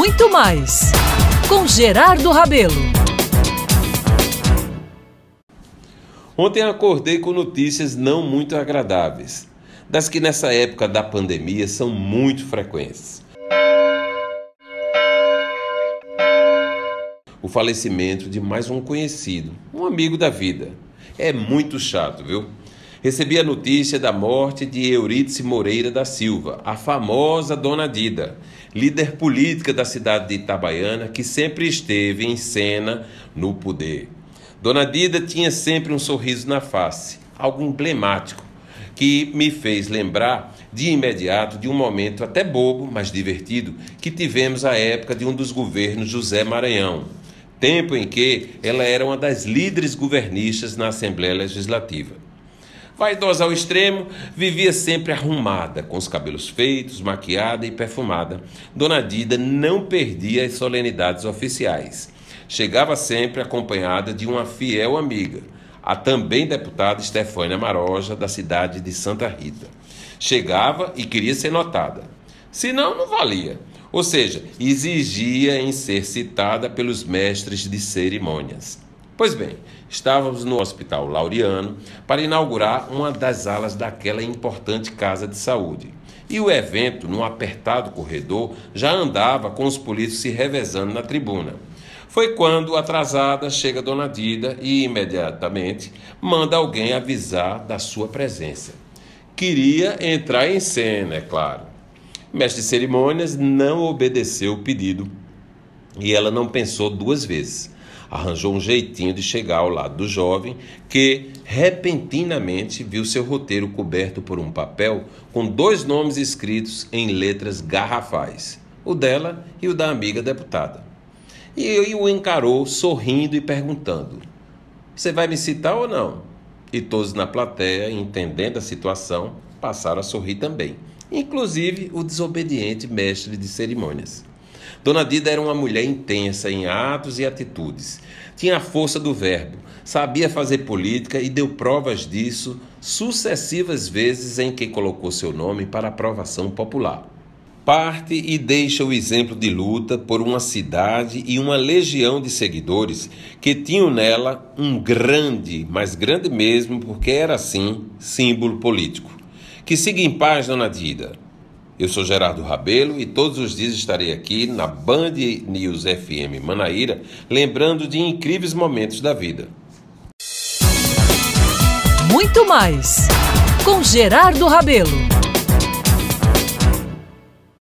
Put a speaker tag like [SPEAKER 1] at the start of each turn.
[SPEAKER 1] muito mais com Gerardo Rabelo.
[SPEAKER 2] Ontem acordei com notícias não muito agradáveis, das que nessa época da pandemia são muito frequentes. O falecimento de mais um conhecido, um amigo da vida. É muito chato, viu? Recebi a notícia da morte de Eurídice Moreira da Silva, a famosa Dona Dida, líder política da cidade de Itabaiana, que sempre esteve em cena no poder. Dona Dida tinha sempre um sorriso na face, algo emblemático, que me fez lembrar de imediato de um momento até bobo, mas divertido, que tivemos à época de um dos governos José Maranhão, tempo em que ela era uma das líderes governistas na Assembleia Legislativa. Vaidosa ao extremo, vivia sempre arrumada, com os cabelos feitos, maquiada e perfumada. Dona Dida não perdia as solenidades oficiais. Chegava sempre acompanhada de uma fiel amiga, a também deputada Estefânia Maroja, da cidade de Santa Rita. Chegava e queria ser notada. Senão, não valia. Ou seja, exigia em ser citada pelos mestres de cerimônias. Pois bem, estávamos no Hospital Laureano para inaugurar uma das alas daquela importante casa de saúde. E o evento, num apertado corredor, já andava com os polícios se revezando na tribuna. Foi quando, atrasada, chega Dona Dida e imediatamente manda alguém avisar da sua presença. Queria entrar em cena, é claro. Mestre de cerimônias não obedeceu o pedido e ela não pensou duas vezes arranjou um jeitinho de chegar ao lado do jovem que repentinamente viu seu roteiro coberto por um papel com dois nomes escritos em letras garrafais, o dela e o da amiga deputada. E o encarou sorrindo e perguntando: Você vai me citar ou não? E todos na plateia, entendendo a situação, passaram a sorrir também, inclusive o desobediente mestre de cerimônias. Dona Dida era uma mulher intensa em atos e atitudes. Tinha a força do verbo, sabia fazer política e deu provas disso sucessivas vezes em que colocou seu nome para aprovação popular. Parte e deixa o exemplo de luta por uma cidade e uma legião de seguidores que tinham nela um grande, mas grande mesmo, porque era assim, símbolo político. Que siga em paz, dona Dida. Eu sou Gerardo Rabelo e todos os dias estarei aqui na Band News FM Manaíra, lembrando de incríveis momentos da vida.
[SPEAKER 1] Muito mais com Gerardo Rabelo.